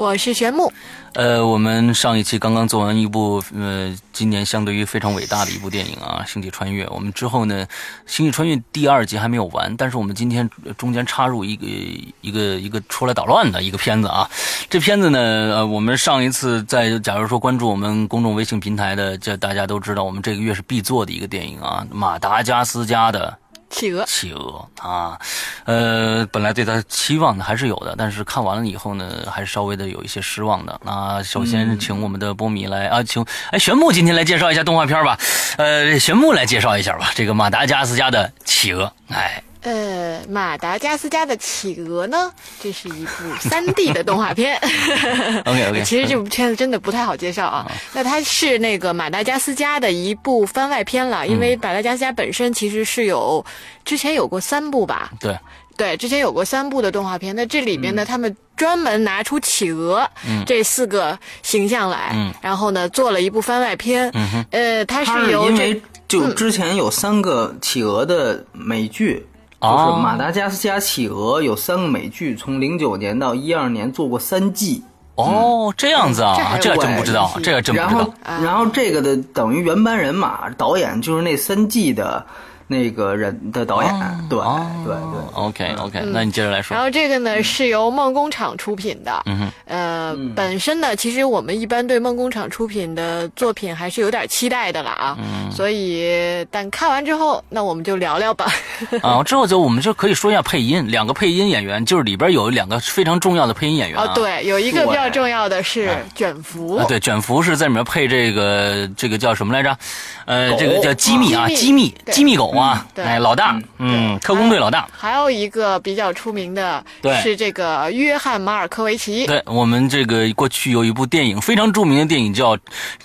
我是玄木。呃，我们上一期刚刚做完一部呃，今年相对于非常伟大的一部电影啊，《星际穿越》。我们之后呢，《星际穿越》第二集还没有完，但是我们今天中间插入一个一个一个出来捣乱的一个片子啊。这片子呢，呃，我们上一次在假如说关注我们公众微信平台的，这大家都知道，我们这个月是必做的一个电影啊，马达加斯加的。企鹅，企鹅啊，呃，本来对他期望的还是有的，但是看完了以后呢，还是稍微的有一些失望的。那首先请我们的波米来啊，请哎玄木今天来介绍一下动画片吧，呃，玄木来介绍一下吧，这个马达加斯加的企鹅，哎。呃，马达加斯加的企鹅呢？这是一部 三 D 的动画片。OK OK。其实这部片子真的不太好介绍啊。那它是那个马达加斯加的一部番外篇了，因为马达加斯加本身其实是有之前有过三部吧？对对，之前有过三部的动画片。那这里边呢，他们专门拿出企鹅这四个形象来，然后呢做了一部番外篇。呃，它是由因为就之前有三个企鹅的美剧。就是马达加斯加企鹅有三个美剧，从零九年到一二年做过三季。哦，这样子啊，这真不知道，这个真不知道。然后，然后这个的等于原班人马，导演就是那三季的。那个人的导演，对对对，OK OK，那你接着来说。然后这个呢是由梦工厂出品的，呃，本身呢其实我们一般对梦工厂出品的作品还是有点期待的了啊，所以但看完之后，那我们就聊聊吧。啊，之后就我们就可以说一下配音，两个配音演员就是里边有两个非常重要的配音演员啊，对，有一个比较重要的是卷福，啊，对，卷福是在里面配这个这个叫什么来着？呃，这个叫机密啊，机密机密狗。啊，哎，老大，嗯，特工队老大，还有一个比较出名的，是这个约翰马尔科维奇。对我们这个过去有一部电影非常著名的电影叫，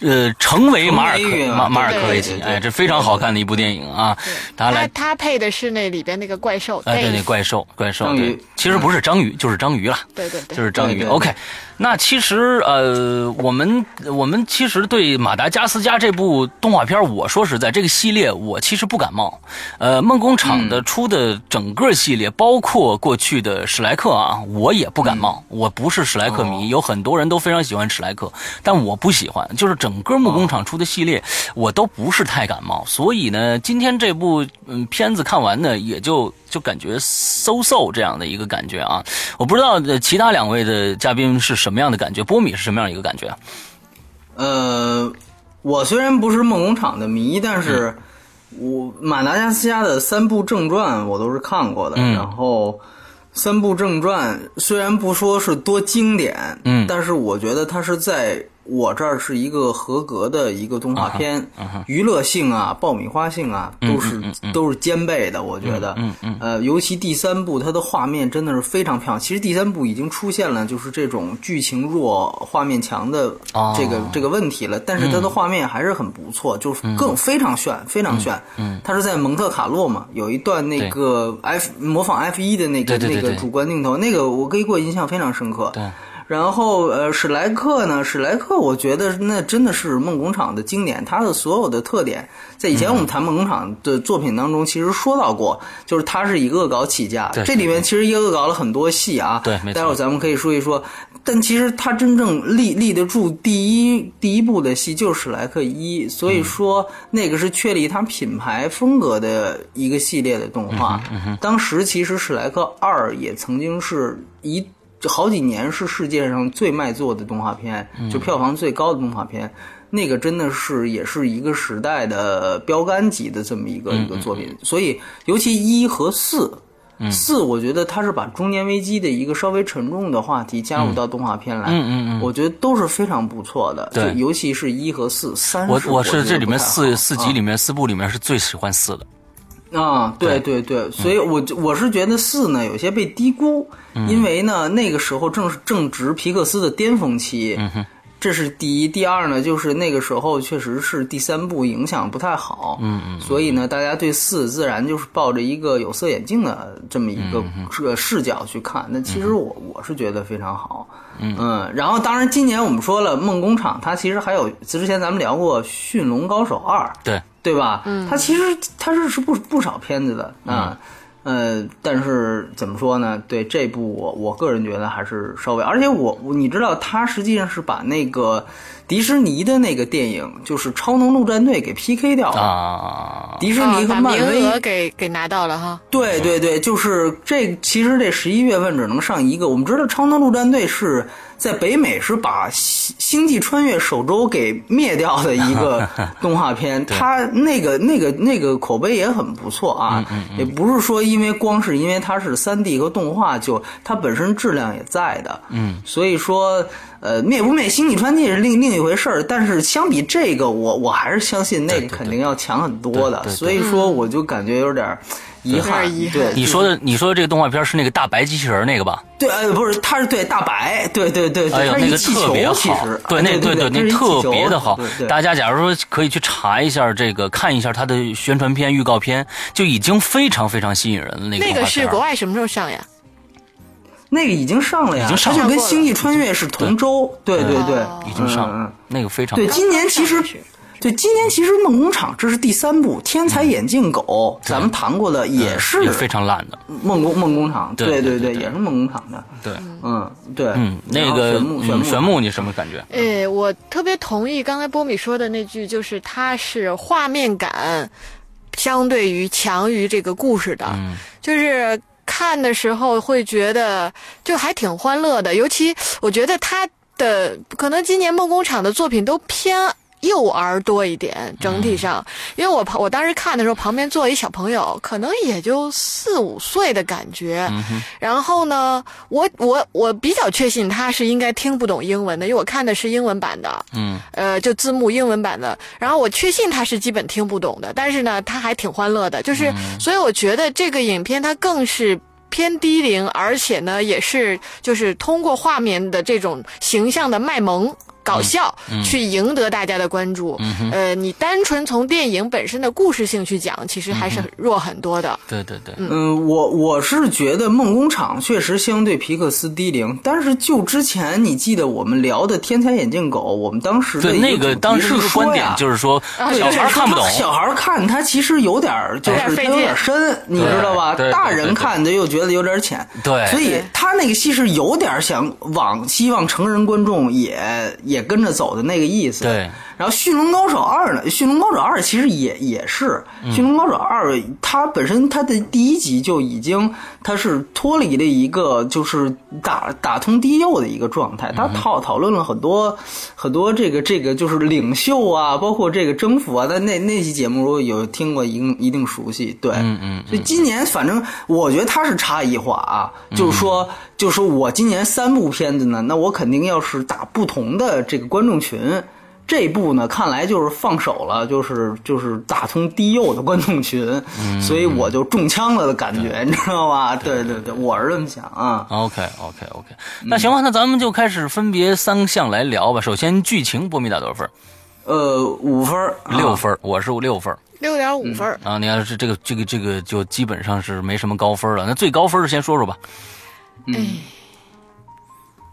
呃，成为马尔科马马尔科维奇，哎，这非常好看的一部电影啊。他来，他配的是那里边那个怪兽，哎，对，那怪兽，怪兽，对，其实不是章鱼，就是章鱼了，对对对，就是章鱼。OK。那其实，呃，我们我们其实对马达加斯加这部动画片，我说实在，这个系列我其实不感冒。呃，梦工厂的出的整个系列，包括过去的史莱克啊，我也不感冒。我不是史莱克迷，有很多人都非常喜欢史莱克，但我不喜欢。就是整个梦工厂出的系列，我都不是太感冒。所以呢，今天这部嗯片子看完呢，也就。就感觉 so so 这样的一个感觉啊，我不知道其他两位的嘉宾是什么样的感觉，波米是什么样一个感觉？呃，我虽然不是梦工厂的迷，但是我马达加斯加的三部正传我都是看过的，然后三部正传虽然不说是多经典，嗯，但是我觉得它是在。我这儿是一个合格的一个动画片，娱乐性啊、爆米花性啊，都是都是兼备的。我觉得，呃，尤其第三部，它的画面真的是非常漂亮。其实第三部已经出现了，就是这种剧情弱、画面强的这个这个问题了。但是它的画面还是很不错，就是更非常炫，非常炫。它是在蒙特卡洛嘛，有一段那个 F 模仿 F 一的那个那个主观镜头，那个我给我印象非常深刻。然后，呃，史莱克呢？史莱克，我觉得那真的是梦工厂的经典。它的所有的特点，在以前我们谈梦工厂的作品当中，其实说到过，就是它是以恶搞起家。这里面其实也恶搞了很多戏啊。对，待会儿咱们可以说一说。但其实它真正立立得住第一第一部的戏就是史莱克一，所以说那个是确立它品牌风格的一个系列的动画。当时其实史莱克二也曾经是一。好几年是世界上最卖座的动画片，就票房最高的动画片，那个真的是也是一个时代的标杆级的这么一个一个作品。所以，尤其一和四，四我觉得它是把中年危机的一个稍微沉重的话题加入到动画片来，嗯嗯嗯，我觉得都是非常不错的。对，尤其是一和四，三我我是这里面四四集里面四部里面是最喜欢四的。啊，对对。对，所以我我是觉得四呢有些被低估，因为呢那个时候正是正值皮克斯的巅峰期，这是第一，第二呢，就是那个时候确实是第三部影响不太好，嗯嗯，所以呢，大家对四自然就是抱着一个有色眼镜的这么一个这视角去看。那其实我我是觉得非常好，嗯，然后当然今年我们说了梦工厂，它其实还有之前咱们聊过《驯龙高手二》，对对吧？嗯，他其实他是是不不少片子的啊。呃，但是怎么说呢？对这部我我个人觉得还是稍微，而且我你知道，他实际上是把那个迪士尼的那个电影，就是《超能陆战队》给 PK 掉了啊。迪士尼和漫威给给拿到了哈。对对对，就是这，其实这十一月份只能上一个。我们知道《超能陆战队》是。在北美是把《星星际穿越》首周给灭掉的一个 动画片，它那个那个那个口碑也很不错啊，也不是说因为光是因为它是三 D 和动画，就它本身质量也在的，嗯，所以说呃灭不灭《星际穿越》是另另一回事儿，但是相比这个，我我还是相信那个肯定要强很多的，所以说我就感觉有点。遗憾，对，你说的你说的这个动画片是那个大白机器人那个吧？对，呃，不是，他是对大白，对对对，哎呦，那个特别好，对，那对对，那特别的好。大家假如说可以去查一下这个，看一下它的宣传片、预告片，就已经非常非常吸引人了。那个那个是国外什么时候上呀？那个已经上了呀，已经上了，就跟《星际穿越》是同周。对对对，已经上了，那个非常对。今年其实。对，今年其实梦工厂这是第三部《天才眼镜狗》，咱们谈过的也是非常烂的梦工梦工厂。对对对，也是梦工厂的。对，嗯，对，嗯，那个玄木，你什么感觉？哎，我特别同意刚才波米说的那句，就是它是画面感相对于强于这个故事的，就是看的时候会觉得就还挺欢乐的。尤其我觉得他的可能今年梦工厂的作品都偏。幼儿多一点，整体上，因为我旁我当时看的时候，旁边坐一小朋友，可能也就四五岁的感觉。然后呢，我我我比较确信他是应该听不懂英文的，因为我看的是英文版的。嗯，呃，就字幕英文版的。然后我确信他是基本听不懂的，但是呢，他还挺欢乐的。就是，所以我觉得这个影片它更是偏低龄，而且呢，也是就是通过画面的这种形象的卖萌。搞笑去赢得大家的关注，呃，你单纯从电影本身的故事性去讲，其实还是弱很多的。对对对，嗯，我我是觉得梦工厂确实相对皮克斯低龄，但是就之前你记得我们聊的《天才眼镜狗》，我们当时的那个当时的观点就是说，小孩看不懂，小孩看他其实有点就是他有点深，你知道吧？大人看的又觉得有点浅，对，所以他那个戏是有点想往希望成人观众也也。也跟着走的那个意思。对。然后《驯龙高手二》呢，《驯龙高手二》其实也也是《驯龙高手二》，它本身它的第一集就已经它是脱离了一个就是打打通地右的一个状态，它讨讨论了很多很多这个这个就是领袖啊，包括这个征服啊。但那那期节目如果有听过，一定一定熟悉。对，嗯嗯。所以今年反正我觉得它是差异化啊，就是说就是说我今年三部片子呢，那我肯定要是打不同的这个观众群。这部呢，看来就是放手了，就是就是打通低幼的观众群，所以我就中枪了的感觉，你知道吧？对对对，我是这么想啊。OK OK OK，那行吧，那咱们就开始分别三项来聊吧。首先，剧情，波米打多少分？呃，五分，六分，我是六分，六点五分。啊，你要是这个这个这个，就基本上是没什么高分了。那最高分先说说吧。嗯，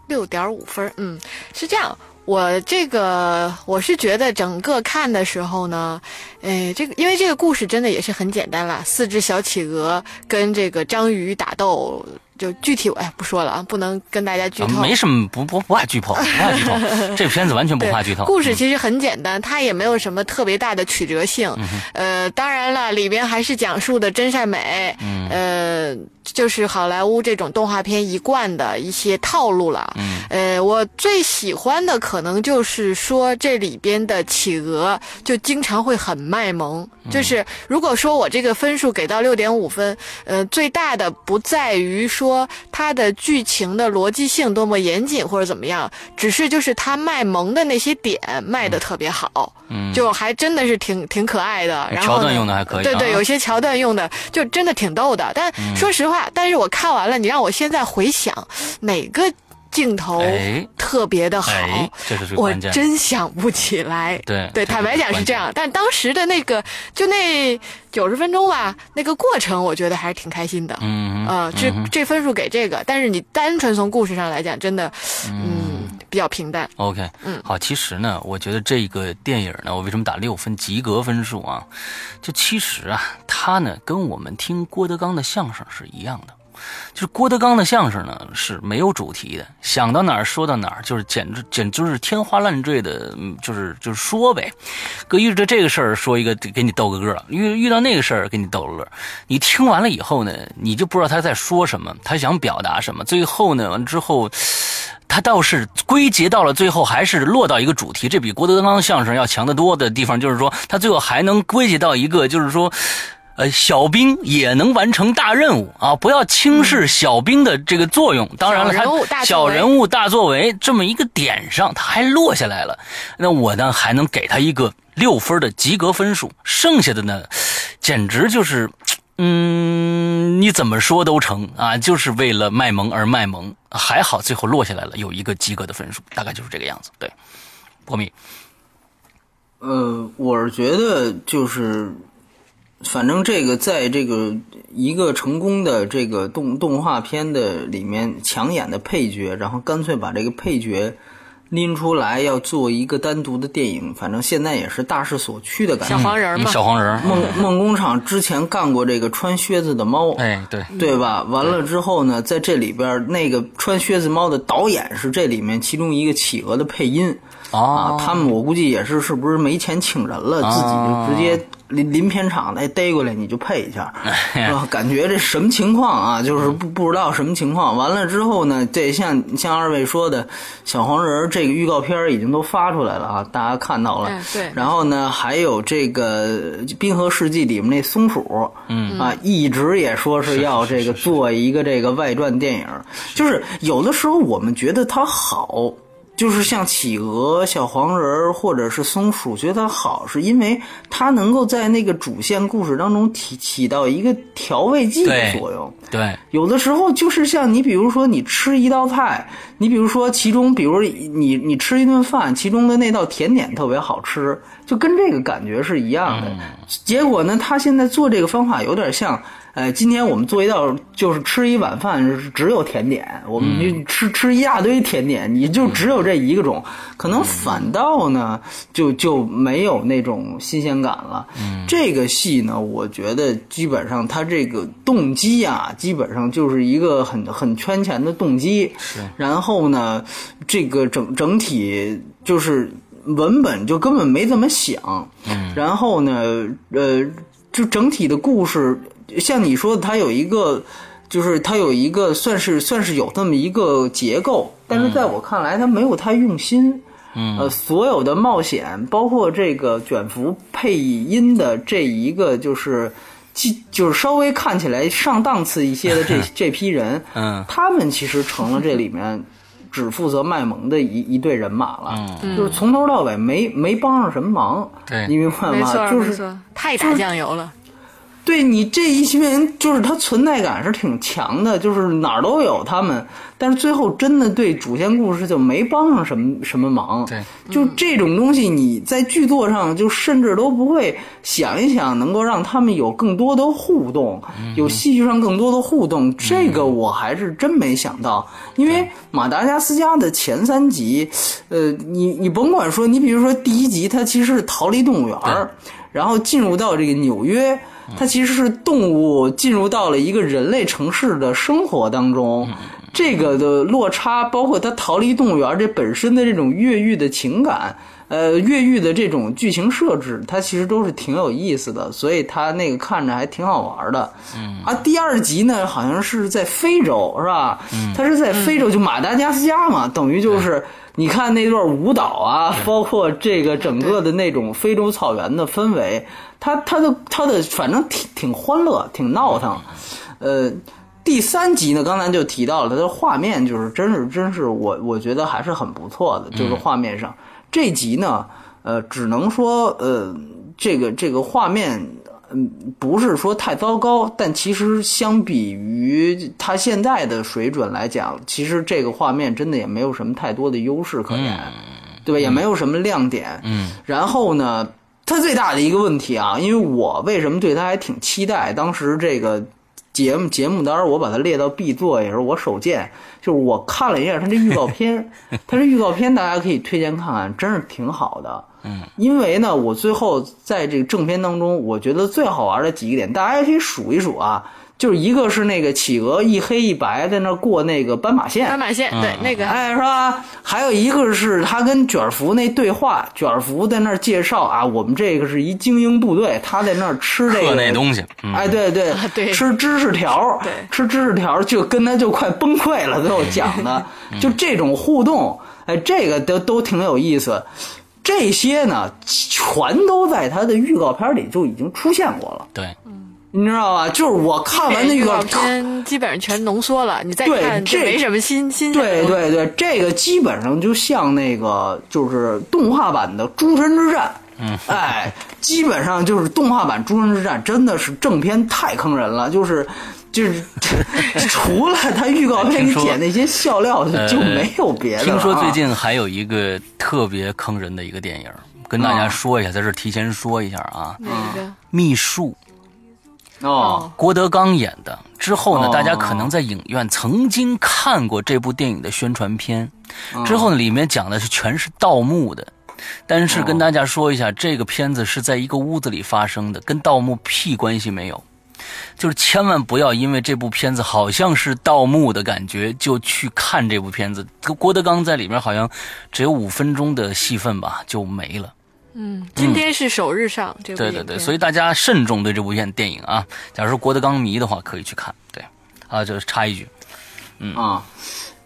六点五分，嗯，是这样。我这个我是觉得整个看的时候呢，哎，这个因为这个故事真的也是很简单啦，四只小企鹅跟这个章鱼打斗。就具体我哎不说了啊，不能跟大家剧透。没什么，不不不爱剧透，不爱剧透。这片子完全不怕剧透。故事其实很简单，它也没有什么特别大的曲折性。呃，当然了，里边还是讲述的真善美。呃，就是好莱坞这种动画片一贯的一些套路了。嗯呃，我最喜欢的可能就是说这里边的企鹅就经常会很卖萌。就是如果说我这个分数给到六点五分，呃，最大的不在于说。它的剧情的逻辑性多么严谨或者怎么样，只是就是它卖萌的那些点卖的特别好，嗯，就还真的是挺挺可爱的。然后桥段用的还可以，对对，有些桥段用的就真的挺逗的。但说实话，但是我看完了，你让我现在回想哪个镜头哎。特别的好，哎这是我真想不起来。对对，坦白讲是这样，但当时的那个就那九十分钟吧，那个过程我觉得还是挺开心的。嗯呃，这这分数给这个，但是你单纯从故事上来讲，真的，嗯，比较平淡。OK，嗯，好，其实呢，我觉得这个电影呢，我为什么打六分及格分数啊？就其实啊，它呢跟我们听郭德纲的相声是一样的。就是郭德纲的相声呢是没有主题的，想到哪儿说到哪儿，就是简直简直是天花乱坠的，嗯就是就是说呗。哥遇着这个事儿说一个给你逗个乐，遇遇到那个事儿给你逗个乐。你听完了以后呢，你就不知道他在说什么，他想表达什么。最后呢，完之后。他倒是归结到了最后，还是落到一个主题，这比郭德纲相声要强得多的地方，就是说他最后还能归结到一个，就是说。呃，小兵也能完成大任务啊！不要轻视小兵的这个作用。当然了，小人物大他小人物大作为这么一个点上，他还落下来了。那我呢，还能给他一个六分的及格分数。剩下的呢，简直就是，嗯，你怎么说都成啊！就是为了卖萌而卖萌。还好最后落下来了，有一个及格的分数，大概就是这个样子。对，波米，呃，我是觉得就是，反正这个在这个一个成功的这个动动画片的里面抢眼的配角，然后干脆把这个配角拎出来要做一个单独的电影，反正现在也是大势所趋的感觉。小黄人儿嘛，小黄人儿，梦梦工厂之前干过这个穿靴子的猫，哎，对，对吧？完了之后呢，在这里边那个穿靴子猫的导演是这里面其中一个企鹅的配音。哦。啊，他们我估计也是，是不是没钱请人了，自己就直接临临片场那逮过来，你就配一下，是吧？感觉这什么情况啊？就是不不知道什么情况。完了之后呢，这像像二位说的，小黄人这个预告片已经都发出来了啊，大家看到了。嗯对然后呢，还有这个《冰河世纪》里面那松鼠，嗯啊，一直也说是要这个做一个这个外传电影，就是有的时候我们觉得它好。就是像企鹅、小黄人儿或者是松鼠，觉得它好，是因为它能够在那个主线故事当中起起到一个调味剂的作用。对，有的时候就是像你，比如说你吃一道菜，你比如说其中，比如你你吃一顿饭，其中的那道甜点特别好吃，就跟这个感觉是一样的。结果呢，他现在做这个方法有点像，呃，今天我们做一道就是吃一碗饭只有甜点，我们就吃吃一大堆甜点，你就只有这一个种，可能反倒呢就就没有那种新鲜感了。这个戏呢，我觉得基本上它这个动机啊，基本上就是一个很很圈钱的动机。然后呢，这个整整体就是文本就根本没怎么想。然后呢，呃，就整体的故事，像你说的，它有一个。就是它有一个算是算是有这么一个结构，但是在我看来，它没有太用心。嗯，呃，所有的冒险，包括这个卷福配音的这一个，就是，即就是稍微看起来上档次一些的这 这批人，嗯，他们其实成了这里面只负责卖萌的一一队人马了，就是从头到尾没没帮上什么忙，对你明白吗？没错就是没错，太打酱油了。对你这一群人，就是他存在感是挺强的，就是哪儿都有他们，但是最后真的对主线故事就没帮上什么什么忙。对，就这种东西，你在剧作上就甚至都不会想一想，能够让他们有更多的互动，有戏剧上更多的互动，这个我还是真没想到。因为马达加斯加的前三集，呃，你你甭管说，你比如说第一集，它其实是逃离动物园儿，然后进入到这个纽约。它其实是动物进入到了一个人类城市的生活当中，这个的落差，包括他逃离动物园这本身的这种越狱的情感，呃，越狱的这种剧情设置，它其实都是挺有意思的，所以它那个看着还挺好玩的。嗯啊，第二集呢，好像是在非洲，是吧？嗯，它是在非洲，就马达加斯加嘛，等于就是。你看那段舞蹈啊，包括这个整个的那种非洲草原的氛围，它它的它的反正挺挺欢乐，挺闹腾。呃，第三集呢，刚才就提到了，它的画面就是真是真是我我觉得还是很不错的，就是画面上。这集呢，呃，只能说呃，这个这个画面。嗯，不是说太糟糕，但其实相比于它现在的水准来讲，其实这个画面真的也没有什么太多的优势可言，对吧？也没有什么亮点。嗯，然后呢，它最大的一个问题啊，因为我为什么对它还挺期待，当时这个。节目节目单儿我把它列到必做，也是我首见。就是我看了一下它这预告片，它这预告片大家可以推荐看看，真是挺好的。嗯，因为呢，我最后在这个正片当中，我觉得最好玩的几个点，大家也可以数一数啊。就是一个是那个企鹅一黑一白在那过那个斑马线，斑马线对那个哎是吧？还有一个是他跟卷福那对话，卷福在那儿介绍啊，我们这个是一精英部队，他在那儿吃这个那东西，哎对对对，吃芝士条，对，吃芝士条就跟他就快崩溃了，最后讲的 就这种互动，哎这个都都挺有意思，这些呢全都在他的预告片里就已经出现过了，对。你知道吧？就是我看完那预告片，基本上全浓缩了。你再看，这没什么新新对对对，这个基本上就像那个就是动画版的《诸神之战》。嗯，哎，基本上就是动画版《诸神之战》，真的是正片太坑人了。就是就是 除了他预告片里剪那些笑料，就没有别的。听说最近还有一个特别坑人的一个电影，跟大家说一下，在这提前说一下啊。哪个？秘术。哦，郭德纲演的。之后呢，大家可能在影院曾经看过这部电影的宣传片。之后呢，里面讲的是全是盗墓的。但是跟大家说一下，这个片子是在一个屋子里发生的，跟盗墓屁关系没有。就是千万不要因为这部片子好像是盗墓的感觉就去看这部片子。郭德纲在里面好像只有五分钟的戏份吧，就没了。嗯，今天是首日上这部对对对，所以大家慎重对这部片电影啊。假如说郭德纲迷的话，可以去看。对，啊，就是插一句，嗯啊，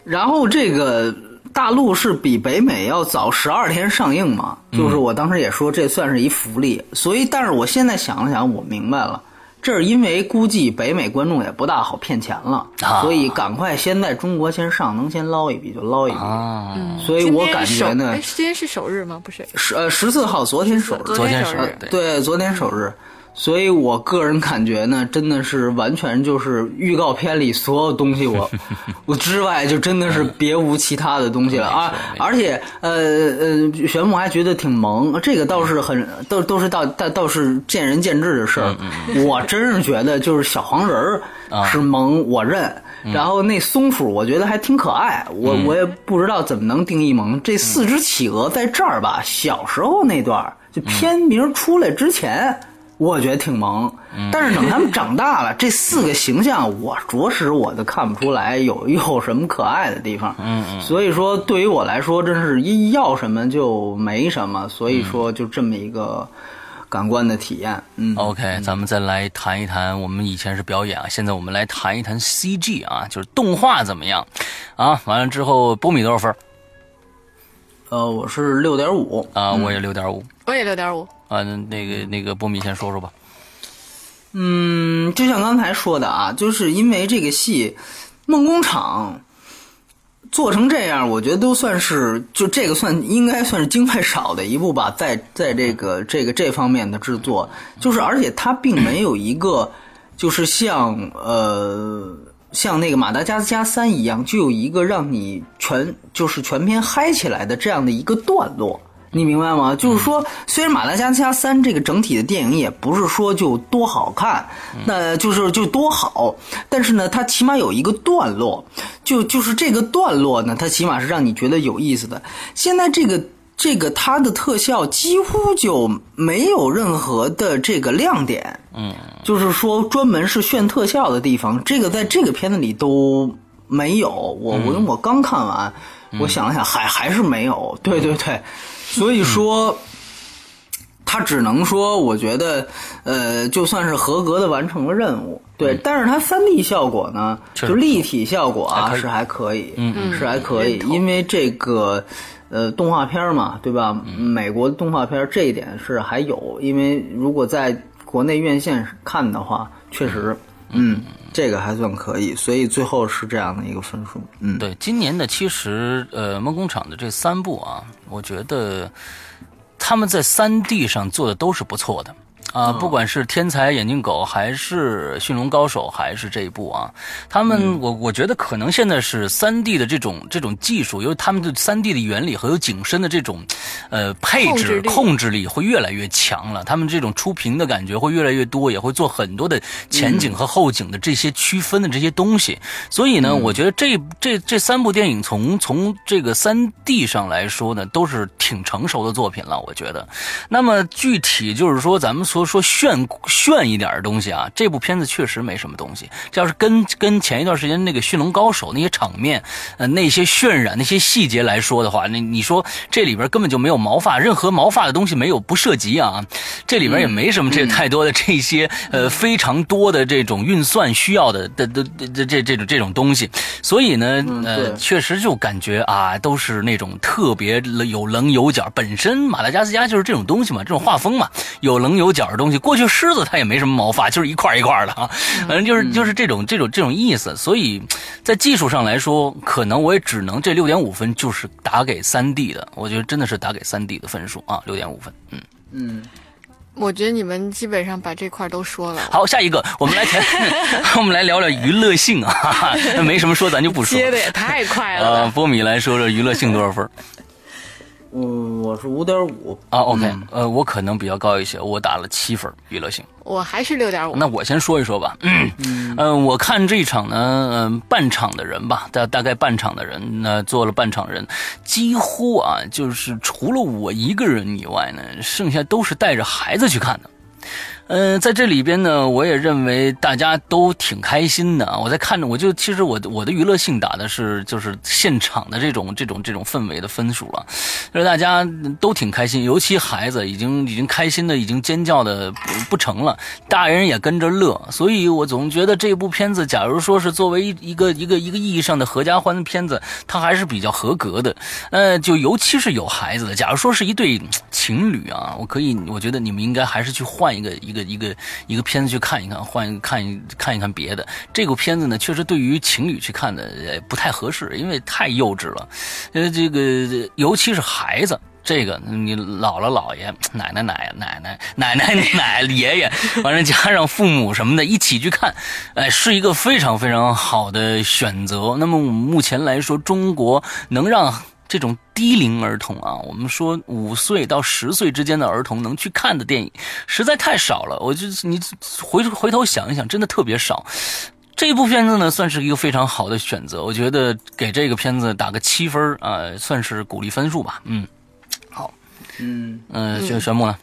然后这个大陆是比北美要早十二天上映嘛，就是我当时也说这算是一福利。所以，但是我现在想了想，我明白了。这是因为估计北美观众也不大好骗钱了，所以赶快先在中国先上，能先捞一笔就捞一笔。所以我感觉呢，今天是首日吗？不是，十呃十四号，昨天首日，昨天首日，对，昨天首日。所以我个人感觉呢，真的是完全就是预告片里所有东西，我 我之外就真的是别无其他的东西了啊！而且呃呃，玄牧还觉得挺萌，这个倒是很都都是倒倒倒是见仁见智的事儿。我真是觉得就是小黄人儿是萌，我认。然后那松鼠我觉得还挺可爱，我我也不知道怎么能定义萌。这四只企鹅在这儿吧，小时候那段就片名出来之前。我觉得挺萌，但是等他们长大了，这四个形象我着实我都看不出来有 有什么可爱的地方。嗯嗯。所以说，对于我来说，真是一要什么就没什么。所以说，就这么一个感官的体验。嗯。OK，咱们再来谈一谈，我们以前是表演啊，现在我们来谈一谈 CG 啊，就是动画怎么样啊？完了之后，波米多少分？呃，我是六点五啊，我也六点五，我也六点五。啊，那个那个波米先说说吧。嗯，就像刚才说的啊，就是因为这个戏《梦工厂》做成这样，我觉得都算是就这个算应该算是经费少的一部吧，在在这个这个这方面的制作，就是而且它并没有一个就是像呃像那个《马达加斯加三》一样，就有一个让你全就是全篇嗨起来的这样的一个段落。你明白吗？就是说，虽然《马达加斯加三》这个整体的电影也不是说就多好看，那就是就多好，但是呢，它起码有一个段落，就就是这个段落呢，它起码是让你觉得有意思的。现在这个这个它的特效几乎就没有任何的这个亮点，嗯，就是说专门是炫特效的地方，这个在这个片子里都没有。我我我刚看完，我想了想，还还是没有。对对对。所以说，他只能说，我觉得，呃，就算是合格的完成了任务，对。但是它三 D 效果呢，就立体效果啊，是还可以，嗯，是还可以。因为这个，呃，动画片嘛，对吧？美国的动画片这一点是还有，因为如果在国内院线看的话，确实，嗯。这个还算可以，所以最后是这样的一个分数。嗯，对，今年的其实呃梦工厂的这三部啊，我觉得他们在三 D 上做的都是不错的。啊，不管是天才眼镜狗，还是驯龙高手，还是这一部啊，他们我我觉得可能现在是三 D 的这种这种技术，因为他们的三 D 的原理和有景深的这种呃配置控制力会越来越强了，他们这种出屏的感觉会越来越多，也会做很多的前景和后景的这些区分的这些东西。所以呢，我觉得这这这三部电影从从这个三 D 上来说呢，都是挺成熟的作品了。我觉得，那么具体就是说咱们说。说炫炫一点的东西啊，这部片子确实没什么东西。这要是跟跟前一段时间那个《驯龙高手》那些场面，呃，那些渲染、那些细节来说的话，那你说这里边根本就没有毛发，任何毛发的东西没有不涉及啊。这里边也没什么这太多的这些呃非常多的这种运算需要的的的这这这种这种东西。所以呢，呃，确实就感觉啊，都是那种特别有棱有角。本身马达加斯加就是这种东西嘛，这种画风嘛，有棱有角。东西过去狮子它也没什么毛发，就是一块一块的啊，反正就是就是这种这种这种意思。所以在技术上来说，可能我也只能这六点五分就是打给三 D 的，我觉得真的是打给三 D 的分数啊，六点五分。嗯嗯，我觉得你们基本上把这块都说了。好，下一个我们来谈，我们来聊聊娱乐性啊，没什么说，咱就不说。接的也太快了。呃，波米来说说娱乐性多少分？嗯，我是五点五啊。OK，呃，我可能比较高一些，我打了七分娱乐性。我还是六点五。那我先说一说吧。嗯嗯，我看这一场呢，嗯，半场的人吧，大大概半场的人，那做了半场人，几乎啊，就是除了我一个人以外呢，剩下都是带着孩子去看的。嗯，在这里边呢，我也认为大家都挺开心的。我在看着，我就其实我我的娱乐性打的是就是现场的这种这种这种氛围的分数了，就是大家都挺开心，尤其孩子已经已经开心的已经尖叫的不成了，大人也跟着乐。所以我总觉得这部片子，假如说是作为一个一个一个意义上的合家欢的片子，它还是比较合格的。呃，就尤其是有孩子的，假如说是一对情侣啊，我可以，我觉得你们应该还是去换一个一个。一个一个片子去看一看，换看一看一看别的。这个片子呢，确实对于情侣去看的也不太合适，因为太幼稚了。呃，这个尤其是孩子，这个你姥姥姥爷、奶奶奶奶奶奶奶奶 爷爷，完了加上父母什么的一起去看，哎，是一个非常非常好的选择。那么我们目前来说，中国能让。这种低龄儿童啊，我们说五岁到十岁之间的儿童能去看的电影，实在太少了。我就你回回头想一想，真的特别少。这部片子呢，算是一个非常好的选择。我觉得给这个片子打个七分啊，算是鼓励分数吧。嗯，好，嗯嗯，玄玄木呢？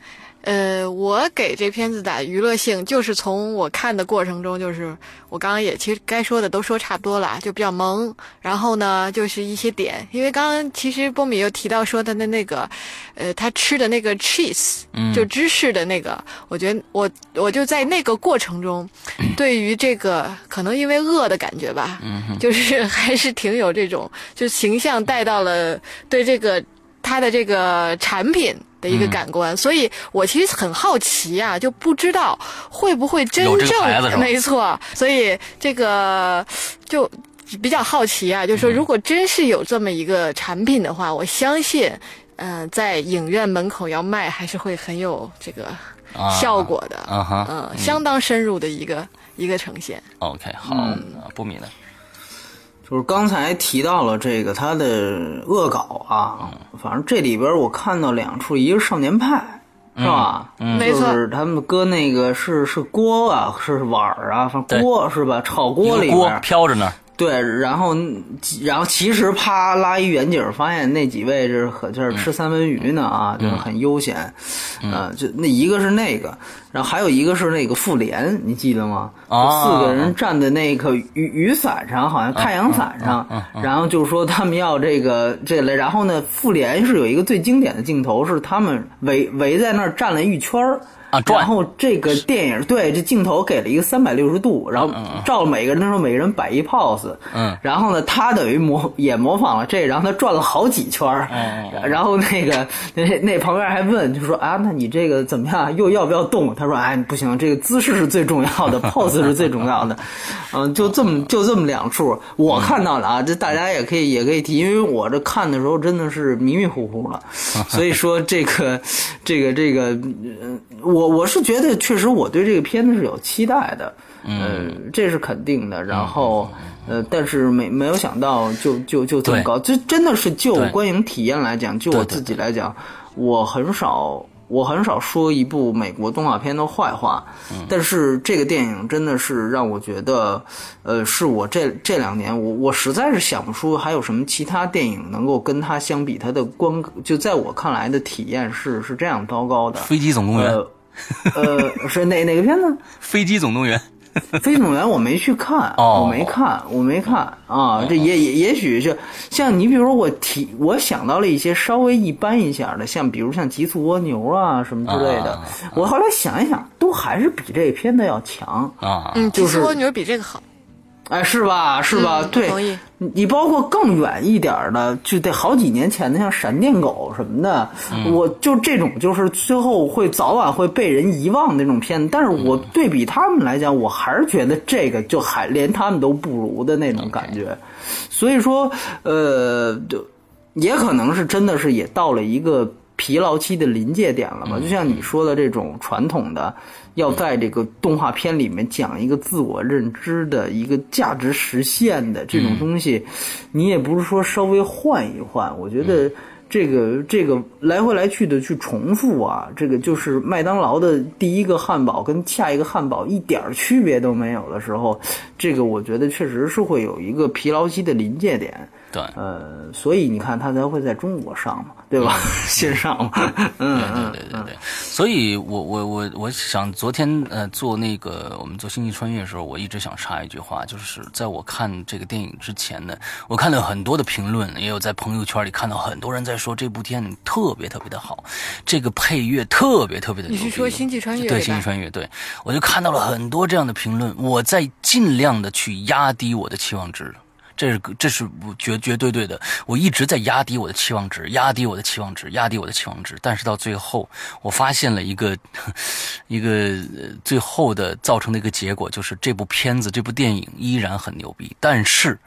呃，我给这片子打娱乐性，就是从我看的过程中，就是我刚刚也其实该说的都说差不多了，就比较萌。然后呢，就是一些点，因为刚刚其实波米又提到说他的那那个，呃，他吃的那个 cheese，就芝士的那个，我觉得我我就在那个过程中，对于这个可能因为饿的感觉吧，就是 还是挺有这种就形象带到了对这个他的这个产品。的一个感官，所以我其实很好奇啊，就不知道会不会真正没错，所以这个就比较好奇啊，就是说如果真是有这么一个产品的话，我相信，嗯，在影院门口要卖，还是会很有这个效果的，嗯，相当深入的一个一个呈现。OK，好，不米呢？就是刚才提到了这个他的恶搞啊，反正这里边我看到两处，一个是少年派，是吧？嗯，没错，就是他们搁那个是是锅啊，是碗啊，反正锅是吧？炒锅里边飘着呢。对，然后，然后其实啪拉一远景，发现那几位是可劲儿吃三文鱼呢啊，就是很悠闲，啊，就那一个是那个，然后还有一个是那个复联，你记得吗？四个人站在那个雨雨伞上，好像太阳伞上，然后就说他们要这个这类，然后呢，复联是有一个最经典的镜头，是他们围围在那儿站了一圈儿。然后这个电影对这镜头给了一个三百六十度，然后照每个人的时候，每个人摆一 pose，嗯，然后呢，他等于模也模仿了这，然后他转了好几圈儿，然后那个那那旁边还问，就说啊，那你这个怎么样？又要不要动？他说哎，不行，这个姿势是最重要的，pose 是最重要的，嗯，就这么就这么两处，我看到了啊，这大家也可以也可以提，因为我这看的时候真的是迷迷糊糊了，所以说这个这个这个，我。我我是觉得确实我对这个片子是有期待的，嗯，这是肯定的。然后呃，但是没没有想到就就就这么高，这真的是就观影体验来讲，就我自己来讲，我很少。我很少说一部美国动画片的坏话，但是这个电影真的是让我觉得，呃，是我这这两年我我实在是想不出还有什么其他电影能够跟它相比，它的观就在我看来的体验是是这样糟糕的。飞机总动员，呃，是哪哪个片子？飞机总动员。飞机总动员我没去看，我没看，我没看啊。这也也也许就像你，比如说我提，我想到了一些稍微一般一下的，像比如像极速蜗牛啊什么之类的。我后来想一想，都还是比这片子要强啊。嗯，极速蜗牛比这个好。哎，是吧？是吧？对，你包括更远一点的，就得好几年前的，像闪电狗什么的，我就这种，就是最后会早晚会被人遗忘那种片子。但是我对比他们来讲，我还是觉得这个就还连他们都不如的那种感觉。所以说，呃，就也可能是真的是也到了一个疲劳期的临界点了吧？就像你说的这种传统的。要在这个动画片里面讲一个自我认知的一个价值实现的这种东西，你也不是说稍微换一换，我觉得这个这个来回来去的去重复啊，这个就是麦当劳的第一个汉堡跟下一个汉堡一点区别都没有的时候，这个我觉得确实是会有一个疲劳期的临界点。对，呃，所以你看，它才会在中国上嘛，对吧？线上嘛，嗯嗯，对对对对。所以我我我我想，昨天呃做那个我们做星际穿越的时候，我一直想插一句话，就是在我看这个电影之前呢，我看了很多的评论，也有在朋友圈里看到很多人在说这部电影特别特别的好，这个配乐特别特别的。你是说星际穿越？对，星际穿越，对我就看到了很多这样的评论，我在尽量的去压低我的期望值。这是这是绝绝对对的，我一直在压低我的期望值，压低我的期望值，压低我的期望值。但是到最后，我发现了一个 一个最后的造成的一个结果，就是这部片子、这部电影依然很牛逼。但是，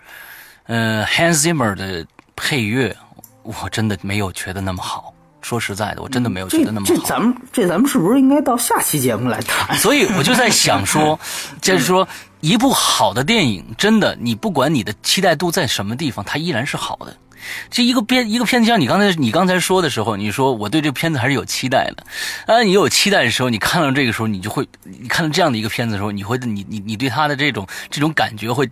呃，Hans Zimmer 的配乐，我真的没有觉得那么好。说实在的，我真的没有觉得那么好。这咱们这咱们是不是应该到下期节目来谈？所以我就在想说，就是说。一部好的电影，真的，你不管你的期待度在什么地方，它依然是好的。这一个片一个片子，像你刚才你刚才说的时候，你说我对这片子还是有期待的。啊，你有期待的时候，你看到这个时候，你就会，你看到这样的一个片子的时候，你会，你你你对他的这种这种感觉会。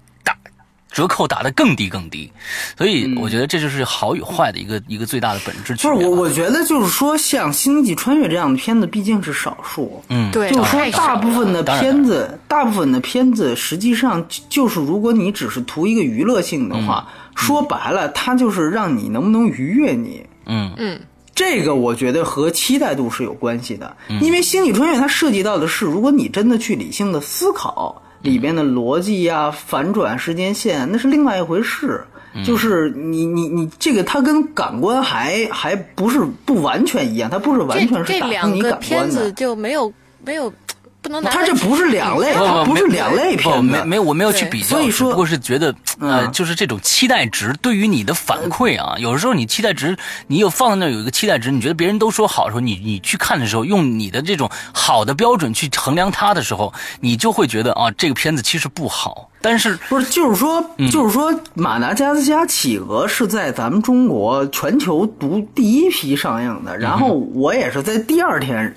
折扣打得更低更低，所以我觉得这就是好与坏的一个一个最大的本质区别。不是我，我觉得就是说，像《星际穿越》这样的片子毕竟是少数。嗯，对，就是说，大部分的片子，大部分的片子，实际上就是如果你只是图一个娱乐性的话，说白了，它就是让你能不能愉悦你。嗯。嗯，这个我觉得和期待度是有关系的，因为《星际穿越》它涉及到的是，如果你真的去理性的思考。里边的逻辑呀，反转时间线，那是另外一回事。就是你你你这个，它跟感官还还不是不完全一样，它不是完全是打动你感官的。这两个片子就没有没有。不能，它这不是两类，不是两类片，没没我没有去比较，所以说，不过是觉得，呃，就是这种期待值对于你的反馈啊，有的时候你期待值，你有放在那有一个期待值，你觉得别人都说好的时候，你你去看的时候，用你的这种好的标准去衡量它的时候，你就会觉得啊，这个片子其实不好。但是不是，就是说，就是说，马达加斯加企鹅是在咱们中国全球独第一批上映的，然后我也是在第二天。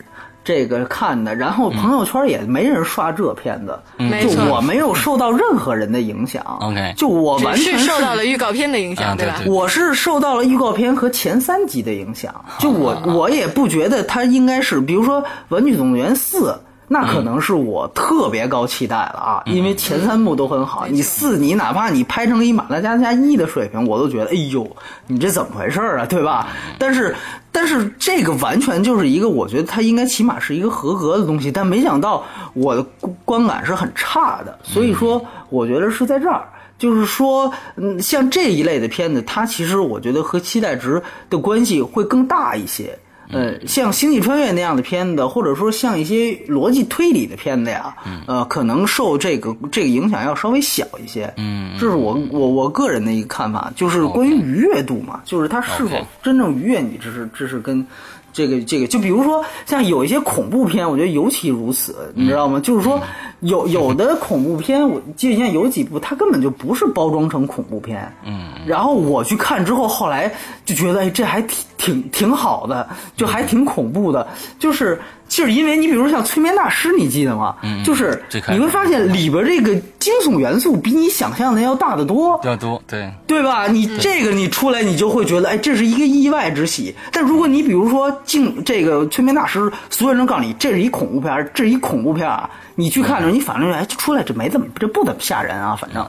这个看的，然后朋友圈也没人刷这片子，就我没有受到任何人的影响。OK，就我完全受到了预告片的影响，对吧？我是受到了预告片和前三集的影响。就我我也不觉得它应该是，比如说《玩具总动员四》。那可能是我特别高期待了啊，因为前三部都很好。你四，你哪怕你拍成一马达加斯加一的水平，我都觉得，哎呦，你这怎么回事啊，对吧？但是，但是这个完全就是一个，我觉得它应该起码是一个合格的东西，但没想到我的观感是很差的。所以说，我觉得是在这儿，就是说，嗯，像这一类的片子，它其实我觉得和期待值的关系会更大一些。呃，像《星际穿越》那样的片子，或者说像一些逻辑推理的片子呀，呃，可能受这个这个影响要稍微小一些。嗯，这是我我我个人的一个看法，就是关于愉悦度嘛，就是它是否真正愉悦你，这是这是跟。这个这个，就比如说像有一些恐怖片，我觉得尤其如此，你知道吗？就是说有有的恐怖片，我记得现在有几部，它根本就不是包装成恐怖片，嗯，然后我去看之后，后来就觉得，哎，这还挺挺挺好的，就还挺恐怖的。就是就是因为你比如像催眠大师，你记得吗？嗯就是你会发现里边这个惊悚元素比你想象的要大得多。要多对，对吧？你这个你出来，你就会觉得，哎，这是一个意外之喜。但如果你比如说进这个催眠大师，所有人告诉你这是一恐怖片，这是一恐怖片啊，你去看的时候，你反正哎，出来这没怎么，这不怎么吓人啊，反正，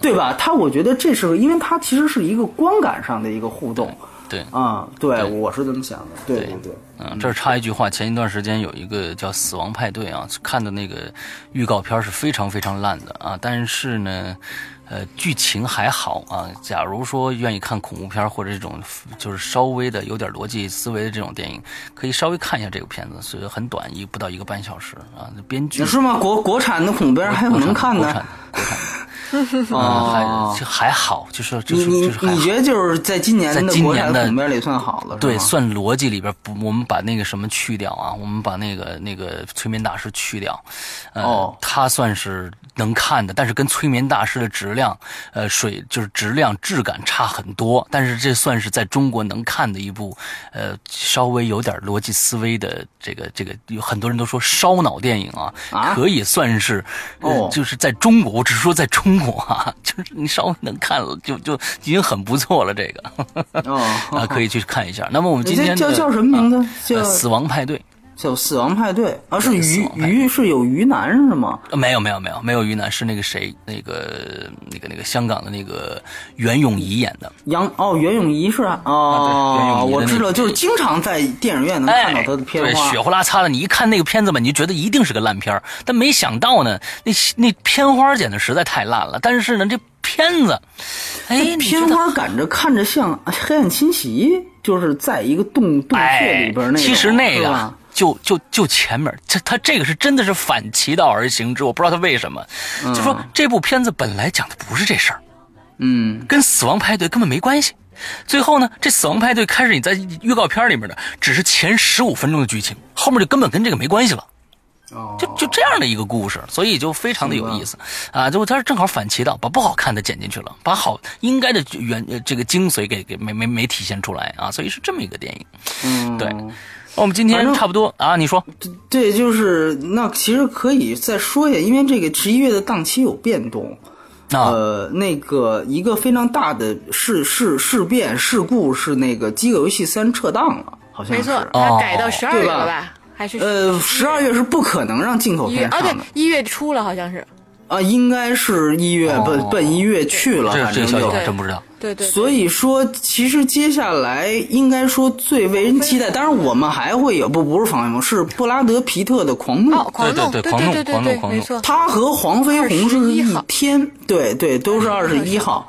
对吧？他我觉得这是因为他其实是一个观感上的一个互动对。啊，对，我是这么想的，对对对。嗯，这儿插一句话，前一段时间有一个叫《死亡派对》啊，看的那个预告片是非常非常烂的啊，但是呢，呃，剧情还好啊。假如说愿意看恐怖片或者这种就是稍微的有点逻辑思维的这种电影，可以稍微看一下这个片子，是很短，一不到一个半小时啊。那编剧是吗？国国产的恐怖片还有能看的国产国产的啊，哦。还就还好，就是就是就是还好。你觉得就是在今年在的国产今年的恐怖片里算好了，对，算逻辑里边不，我们把那个什么去掉啊，我们把那个那个催眠大师去掉，呃，哦。他算是能看的，但是跟催眠大师的质量，呃，水就是质量质感差很多，但是这算是在中国能看的一部，呃，稍微有点逻辑思维的这个这个，有很多人都说烧脑电影啊，啊可以算是，呃哦就是在中国，我只是说在中国啊，就是你稍微能看了，就就已经很不错了，这个。哦 啊，可以去看一下。那么我们今这天的叫叫什么名字啊叫呃死亡派对。叫死亡派对啊，是鱼鱼是有鱼男是吗？呃没有没有没有没有于南是那个谁那个那个那个香港的那个袁咏仪演的，杨哦，袁咏仪是啊，啊对袁仪我知道，就是经常在电影院能看到哎，她的片对，花血。呼啦擦的，你一看那个片子吧，你就觉得一定是个烂片儿但没想到呢，那那片花剪的实在太烂了。但是呢，这片子，哎，你片花赶着看着像《黑暗侵袭》，就是在一个洞洞穴哎里边那个。其实那个就就就前面，他他这个是真的是反其道而行之，我不知道他为什么。就说这部片子本来讲的不是这事儿，嗯，跟死亡派对根本没关系。最后呢，这死亡派对开始你在预告片里面的只是前十五分钟的剧情，后面就根本跟这个没关系了。哦，就就这样的一个故事，所以就非常的有意思啊！就他正好反其道，把不好看的剪进去了，把好应该的原呃这个精髓给给没没没体现出来啊！所以是这么一个电影。嗯，对我们今天差不多啊，你说对，就是那其实可以再说一下，因为这个十一月的档期有变动。啊，呃，那个一个非常大的事事事变事故是那个《饥饿游戏三》撤档了，好像是。没错，哦它改到十二月对吧了吧？还是呃，十二月是不可能让进口片上的，一月初了，好像是。啊，应该是一月奔哦奔一月去了，这反正就这个消息还对真不知道。对对，所以说，其实接下来应该说最为人期待，当然我们还会有不不是防卫梦，是布拉德皮特的狂怒。哦，狂怒，对对对狂怒对对对，狂怒狂怒没错。他和黄飞鸿是一天，对对，都是二十一号。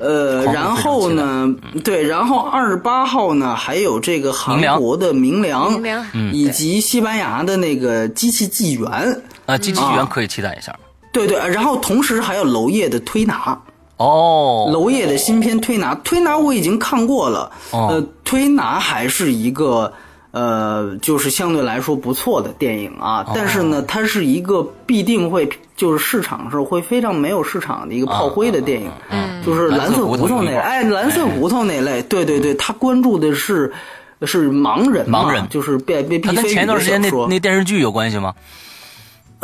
呃，然后呢，对，然后二十八号呢，还有这个韩国的明良，明良嗯以及西班牙的那个机器纪元，啊，机器纪元可以期待一下。对对，然后同时还有娄烨的推拿，哦，娄烨的新片推拿，推拿我已经看过了，哦。呃，推拿还是一个呃，就是相对来说不错的电影啊，哦。但是呢，它是一个必定会就是市场是会非常没有市场的一个炮灰的电影，嗯就是蓝色骨头那类，哎，蓝色骨头那类，对对对，他关注的是。是盲人，盲人。就是被被它跟毕飞宇的前一段时间那那电视剧有关系吗？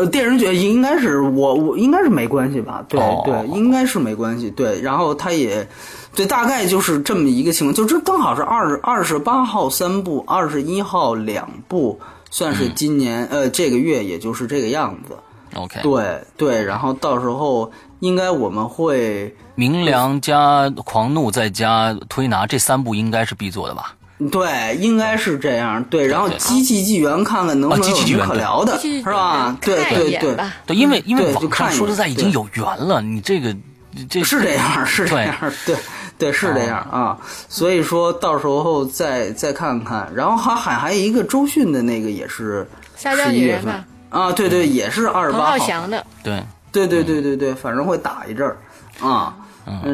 呃，电视剧应该是我我应该是没关系吧？对、哦对，应该是没关系。对，然后他也，对，大概就是这么一个情况，就这刚好是二十二十八号三部，二十一号两部，算是今年、呃这个月也就是这个样子。OK，对对，然后到时候应该我们会明良加狂怒再加推拿这三部应该是必做的吧？对，应该是这样。对，然后机器纪元看看能不啊能有可聊的，是吧？对对对。对，因为因为对就网看说实在已经有缘了，你这个这是这样，是这样，对对，是这样啊。所以说到时候再再看看，然后还还还有一个周迅的那个也是十一月份。啊，对对，也是二十八号。浩翔的，对，对对对对对，反正会打一阵儿啊，嗯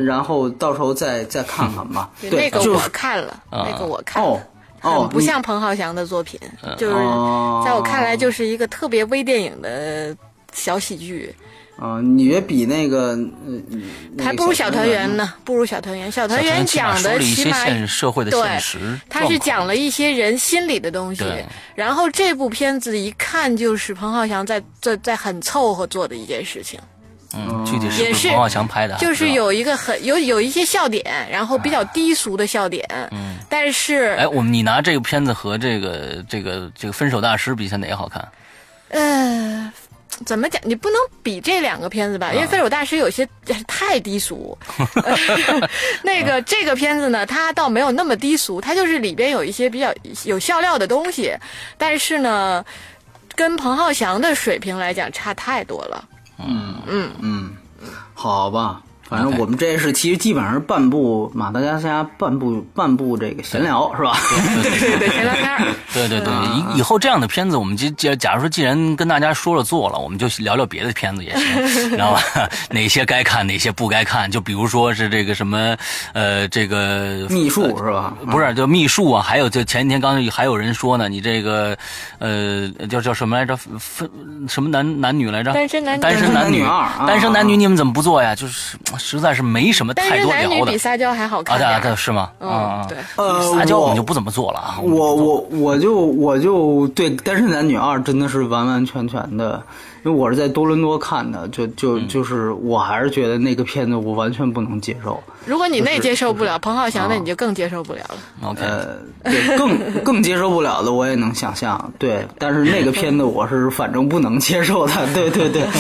然后到时候再再看看吧。对对，那个我看了，啊那个我看了。哦不像彭浩翔的作品，就是哦在我看来就是一个特别微电影的小喜剧，啊，你觉得比那个还不如小团圆呢？不如小团圆。小团圆讲的起码社会的对现实，他是讲了一些人心里的东西，然后这部片子一看就是彭浩翔在在在很凑合做的一件事情，嗯，具体是彭浩翔拍的？就是有一个很有有一些笑点，然后比较低俗的笑点，嗯但是哎，我们你拿这个片子和这个这个这个分手大师比，现在哪个好看？呃，怎么讲？你不能比这两个片子吧，因为《分手大师》有些太低俗。那个这个片子呢，它倒没有那么低俗，它就是里边有一些比较有笑料的东西，但是呢，跟彭浩翔的水平来讲差太多了。好吧，反正我们这是其实基本上是半部马达加斯加半部半部这个闲聊是吧？对对对，闲聊天儿。对对，以以后这样的片子，我们就假假如说，既然跟大家说了做了，我们就聊聊别的片子也行，知道吧？哪些该看，哪些不该看？就比如说是这个什么，呃，这个秘术是吧？不是，就秘术啊，还有就前几天刚还有人说呢，你这个呃叫叫什么来着？分什么男男女来着？单身男女单身男女二单身男女你们怎么不做呀？就是实在是没什么太多聊的男女比撒娇还好啊，看对啊，对是吗？嗯啊，对呃，撒娇我们就不怎么做了啊。我我我就我就对《单身男女二》真的是完完全全的，因为我是在多伦多看的，就就嗯就是我还是觉得那个片子我完全不能接受。如果你那接受不嗯了，彭浩翔那你就更接受不了了。OK，呃，对，更 更接受不了的我也能想象，对，但是那个片子我是反正不能接受的，对 对对。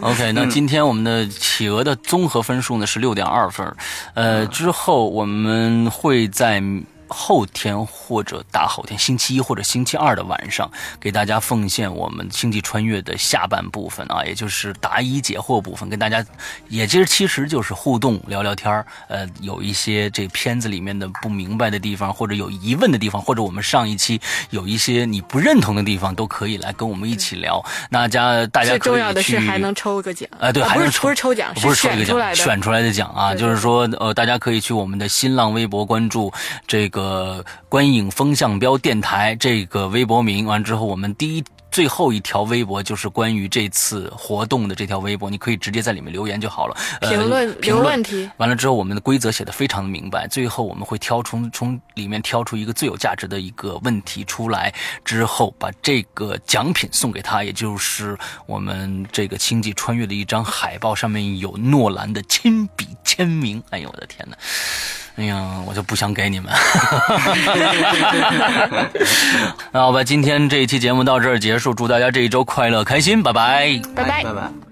OK，那今天我们的企鹅的综合分数呢是六点二分，呃，之后我们会在。后天或者大后天，星期一或者星期二的晚上，给大家奉献我们《星际穿越》的下半部分啊，也就是答疑解惑部分，跟大家，也其实其实就是互动聊聊天儿呃，有一些这片子里面的不明白的地方，或者有疑问的地方，或者我们上一期有一些你不认同的地方，都可以来跟我们一起聊。大家大家可以最重要的是去还能抽个奖。呃不是还能抽不是抽奖，不是抽一个奖。选出来的奖啊，就是说，呃，大家可以去我们的新浪微博关注这个观影风向标电台这个微博名，完之后，我们第一。最后一条微博就是关于这次活动的这条微博，你可以直接在里面留言就好了。呃、评论评论题完了之后，我们的规则写的非常的明白。最后我们会挑从从里面挑出一个最有价值的一个问题出来，之后把这个奖品送给他，也就是我们这个星际穿越的一张海报，上面有诺兰的亲笔签名。哎呦我的天哪！哎呀，我就不想给你们。那 好吧，今天这一期节目到这儿结束，祝大家这一周快乐开心，拜拜。拜拜拜拜。